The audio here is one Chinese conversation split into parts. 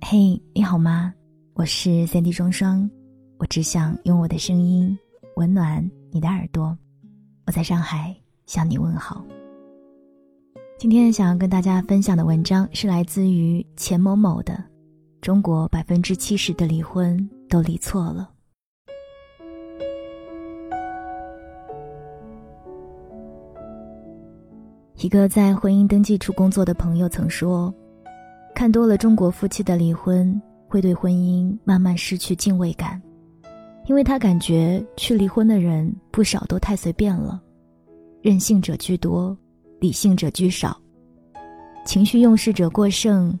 嘿，你好吗？我是三 D 双双，我只想用我的声音温暖你的耳朵。我在上海向你问好。今天想要跟大家分享的文章是来自于钱某某的《中国百分之七十的离婚都离错了》。一个在婚姻登记处工作的朋友曾说。看多了中国夫妻的离婚，会对婚姻慢慢失去敬畏感，因为他感觉去离婚的人不少都太随便了，任性者居多，理性者居少，情绪用事者过剩，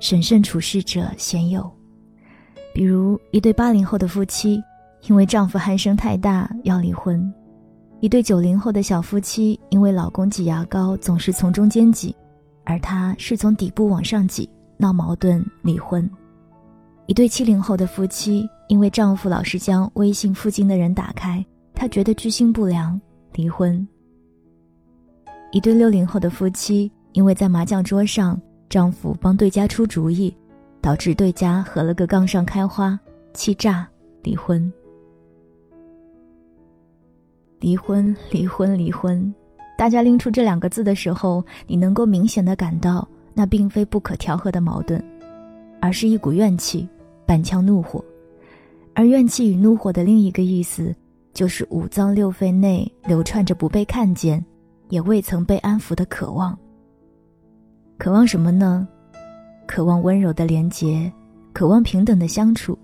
审慎处事者鲜有。比如一对八零后的夫妻，因为丈夫鼾声太大要离婚；一对九零后的小夫妻，因为老公挤牙膏总是从中间挤。而他是从底部往上挤，闹矛盾离婚。一对七零后的夫妻，因为丈夫老是将微信附近的人打开，她觉得居心不良，离婚。一对六零后的夫妻，因为在麻将桌上，丈夫帮对家出主意，导致对家合了个杠上开花，气炸，离婚。离婚，离婚，离婚。大家拎出这两个字的时候，你能够明显的感到，那并非不可调和的矛盾，而是一股怨气，满腔怒火。而怨气与怒火的另一个意思，就是五脏六肺内流窜着不被看见，也未曾被安抚的渴望。渴望什么呢？渴望温柔的连结，渴望平等的相处，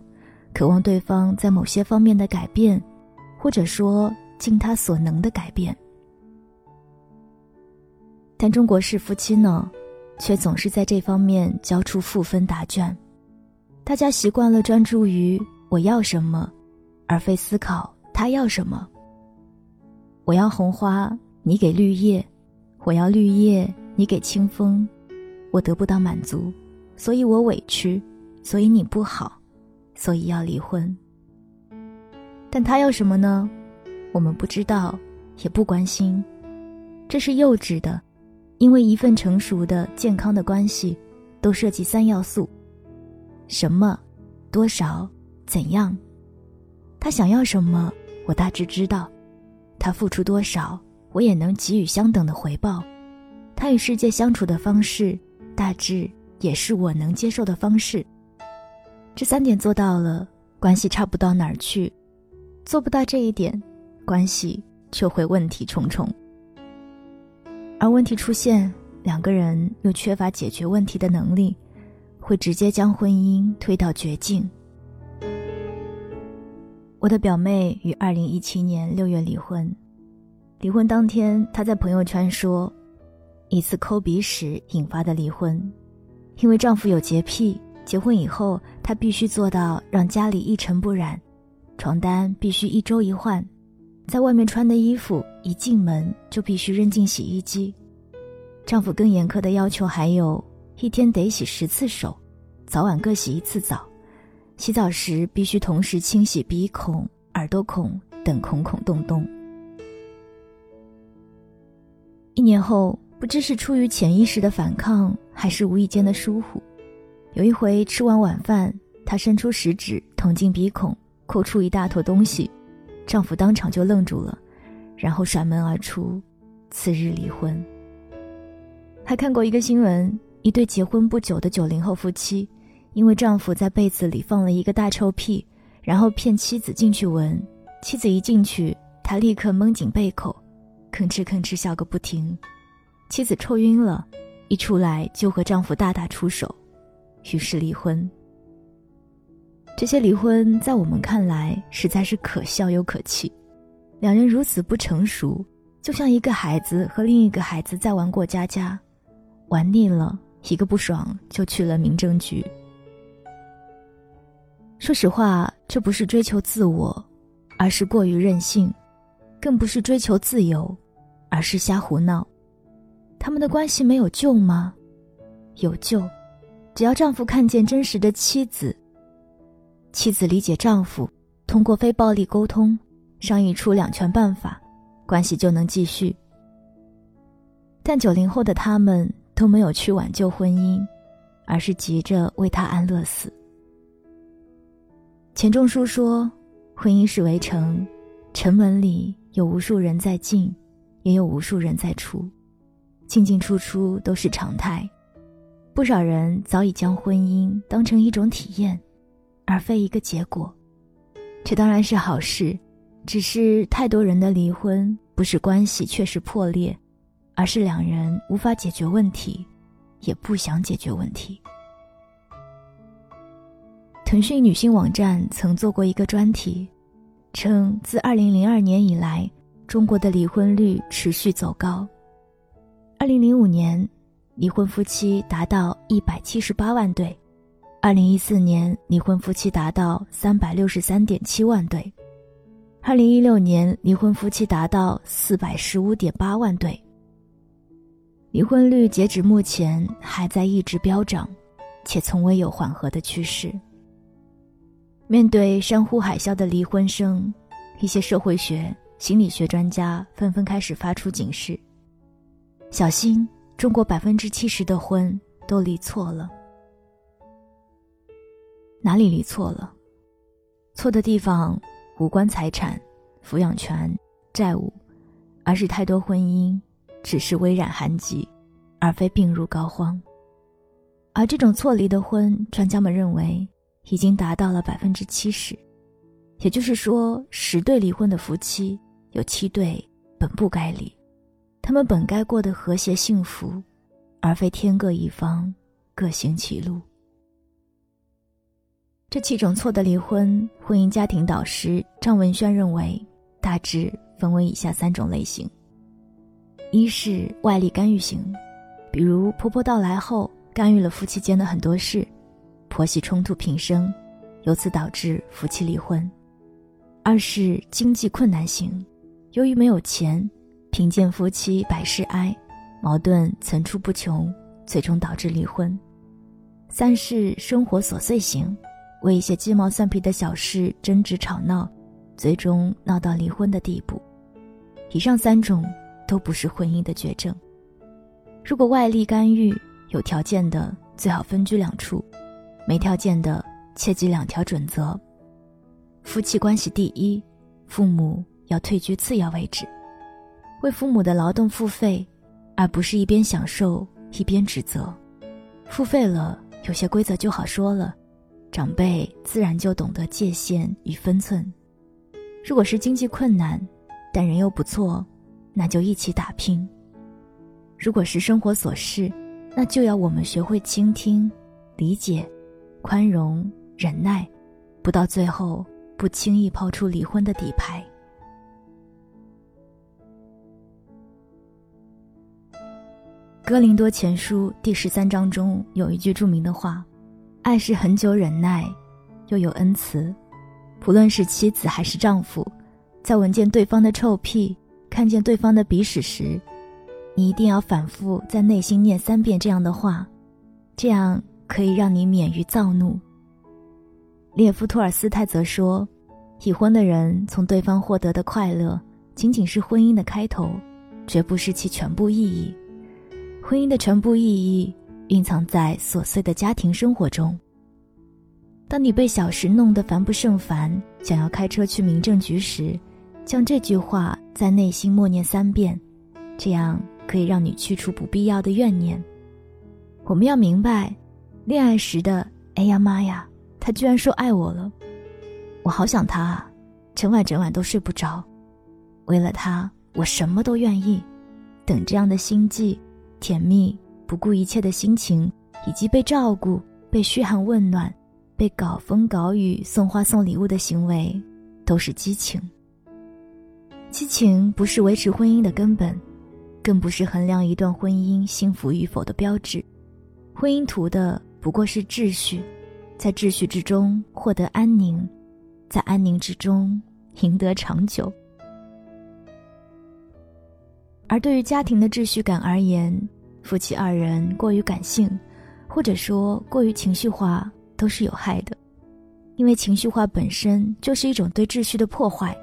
渴望对方在某些方面的改变，或者说尽他所能的改变。但中国式夫妻呢，却总是在这方面交出负分答卷。大家习惯了专注于我要什么，而非思考他要什么。我要红花，你给绿叶；我要绿叶，你给清风。我得不到满足，所以我委屈，所以你不好，所以要离婚。但他要什么呢？我们不知道，也不关心。这是幼稚的。因为一份成熟的、健康的关系，都涉及三要素：什么、多少、怎样。他想要什么，我大致知道；他付出多少，我也能给予相等的回报。他与世界相处的方式，大致也是我能接受的方式。这三点做到了，关系差不到哪儿去；做不到这一点，关系就会问题重重。而问题出现，两个人又缺乏解决问题的能力，会直接将婚姻推到绝境。我的表妹于二零一七年六月离婚，离婚当天，她在朋友圈说，一次抠鼻屎引发的离婚，因为丈夫有洁癖，结婚以后她必须做到让家里一尘不染，床单必须一周一换。在外面穿的衣服一进门就必须扔进洗衣机，丈夫更严苛的要求还有一天得洗十次手，早晚各洗一次澡，洗澡时必须同时清洗鼻孔、耳朵孔等孔孔洞洞。一年后，不知是出于潜意识的反抗，还是无意间的疏忽，有一回吃完晚饭，他伸出食指捅进鼻孔，抠出一大坨东西。丈夫当场就愣住了，然后甩门而出，次日离婚。还看过一个新闻，一对结婚不久的九零后夫妻，因为丈夫在被子里放了一个大臭屁，然后骗妻子进去闻，妻子一进去，他立刻蒙紧被口，吭哧吭哧笑个不停，妻子臭晕了，一出来就和丈夫大打出手，于是离婚。这些离婚在我们看来实在是可笑又可气，两人如此不成熟，就像一个孩子和另一个孩子在玩过家家，玩腻了，一个不爽就去了民政局。说实话，这不是追求自我，而是过于任性；更不是追求自由，而是瞎胡闹。他们的关系没有救吗？有救，只要丈夫看见真实的妻子。妻子理解丈夫，通过非暴力沟通，商议出两全办法，关系就能继续。但九零后的他们都没有去挽救婚姻，而是急着为他安乐死。钱钟书说：“婚姻是围城，城门里有无数人在进，也有无数人在出，进进出出都是常态。不少人早已将婚姻当成一种体验，而非一个结果。这当然是好事，只是太多人的离婚不是关系确实破裂，而是两人无法解决问题，也不想解决问题。”腾讯女性网站曾做过一个专题，称自2002年以来，中国的离婚率持续走高。2005年，离婚夫妻达到178万对；2014年，离婚夫妻达到363.7万对；2016年，离婚夫妻达到415.8万对。离婚率截止目前还在一直飙涨，且从未有缓和的趋势。面对山呼海啸的离婚声，一些社会学、心理学专家纷纷开始发出警示：小心，中国百分之七十的婚都离错了。哪里离错了？错的地方无关财产、抚养权、债务，而是太多婚姻只是微染寒疾，而非病入膏肓。而这种错离的婚，专家们认为。已经达到了百分之七十，也就是说，十对离婚的夫妻有七对本不该离，他们本该过得和谐幸福，而非天各一方，各行其路。这七种错的离婚，婚姻家庭导师张文轩认为，大致分为以下三种类型：一是外力干预型，比如婆婆到来后干预了夫妻间的很多事。婆媳冲突频生，由此导致夫妻离婚；二是经济困难型，由于没有钱，贫贱夫妻百事哀，矛盾层出不穷，最终导致离婚；三是生活琐碎型，为一些鸡毛蒜皮的小事争执吵闹，最终闹到离婚的地步。以上三种都不是婚姻的绝症。如果外力干预，有条件的最好分居两处。没条件的，切记两条准则：夫妻关系第一，父母要退居次要位置，为父母的劳动付费，而不是一边享受一边指责。付费了，有些规则就好说了，长辈自然就懂得界限与分寸。如果是经济困难，但人又不错，那就一起打拼。如果是生活琐事，那就要我们学会倾听、理解。宽容、忍耐，不到最后不轻易抛出离婚的底牌。《哥林多前书》第十三章中有一句著名的话：“爱是很久忍耐，又有恩慈。不论是妻子还是丈夫，在闻见对方的臭屁、看见对方的鼻屎时，你一定要反复在内心念三遍这样的话，这样。”可以让你免于躁怒。列夫·托尔斯泰则说：“已婚的人从对方获得的快乐，仅仅是婚姻的开头，绝不是其全部意义。婚姻的全部意义蕴藏在琐碎的家庭生活中。当你被小事弄得烦不胜烦，想要开车去民政局时，将这句话在内心默念三遍，这样可以让你去除不必要的怨念。我们要明白。”恋爱时的，哎呀妈呀，他居然说爱我了，我好想他啊，整晚整晚都睡不着，为了他，我什么都愿意。等这样的心悸、甜蜜、不顾一切的心情，以及被照顾、被嘘寒问暖、被搞风搞雨、送花送礼物的行为，都是激情。激情不是维持婚姻的根本，更不是衡量一段婚姻幸福与否的标志。婚姻图的。不过是秩序，在秩序之中获得安宁，在安宁之中赢得长久。而对于家庭的秩序感而言，夫妻二人过于感性，或者说过于情绪化，都是有害的。因为情绪化本身就是一种对秩序的破坏。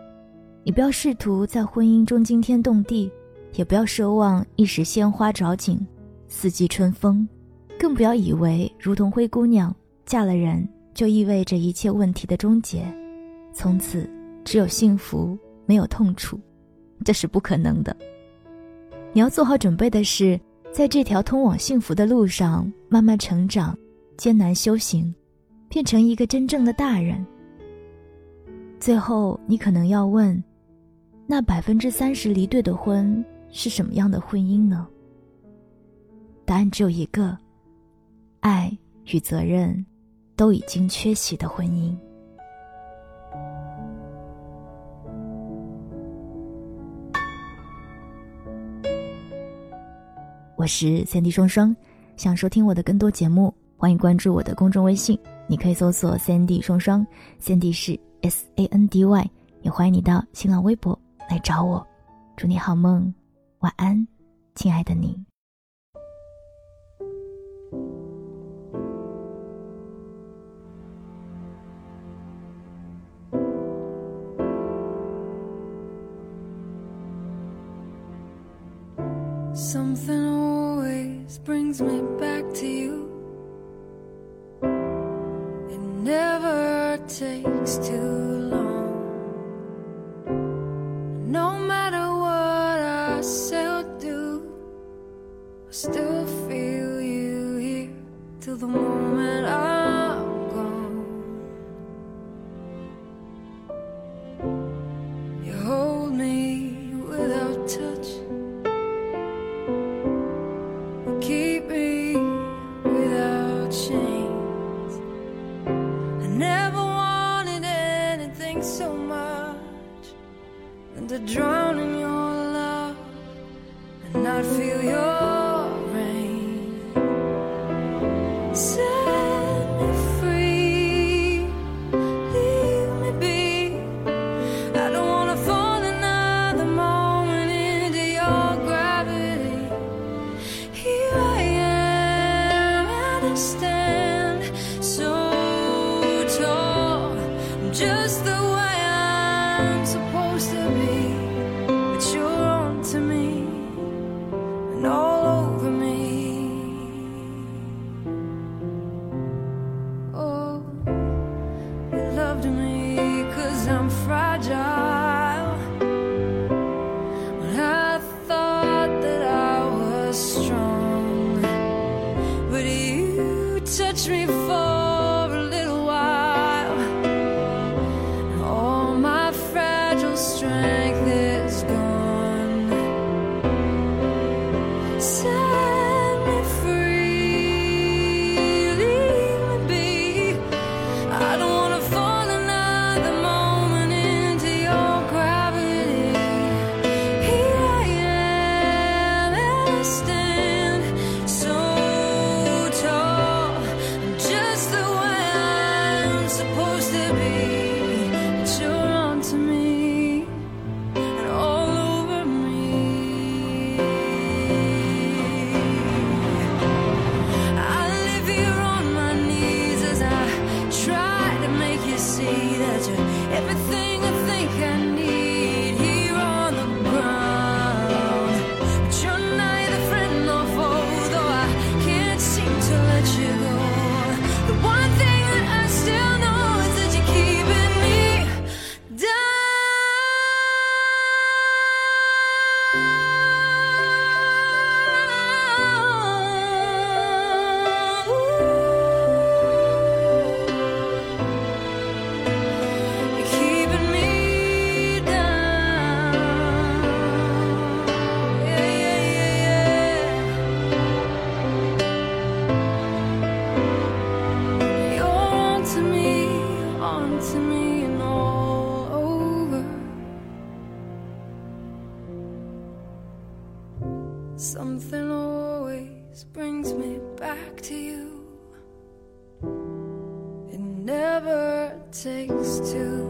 你不要试图在婚姻中惊天动地，也不要奢望一时鲜花着锦，四季春风，更不要以为如同灰姑娘嫁了人就意味着一切问题的终结，从此只有幸福没有痛楚，这是不可能的。你要做好准备的是，在这条通往幸福的路上慢慢成长，艰难修行，变成一个真正的大人。最后，你可能要问：那百分之三十离对的婚？是什么样的婚姻呢？答案只有一个：爱与责任都已经缺席的婚姻。我是三 D 双双，想收听我的更多节目，欢迎关注我的公众微信，你可以搜索三 D 双双，三 D 是 S A N D Y，也欢迎你到新浪微博来找我。祝你好梦。晚安，亲爱的你。Something always brings me back to you. It never takes too long. Something always brings me back to you. It never takes too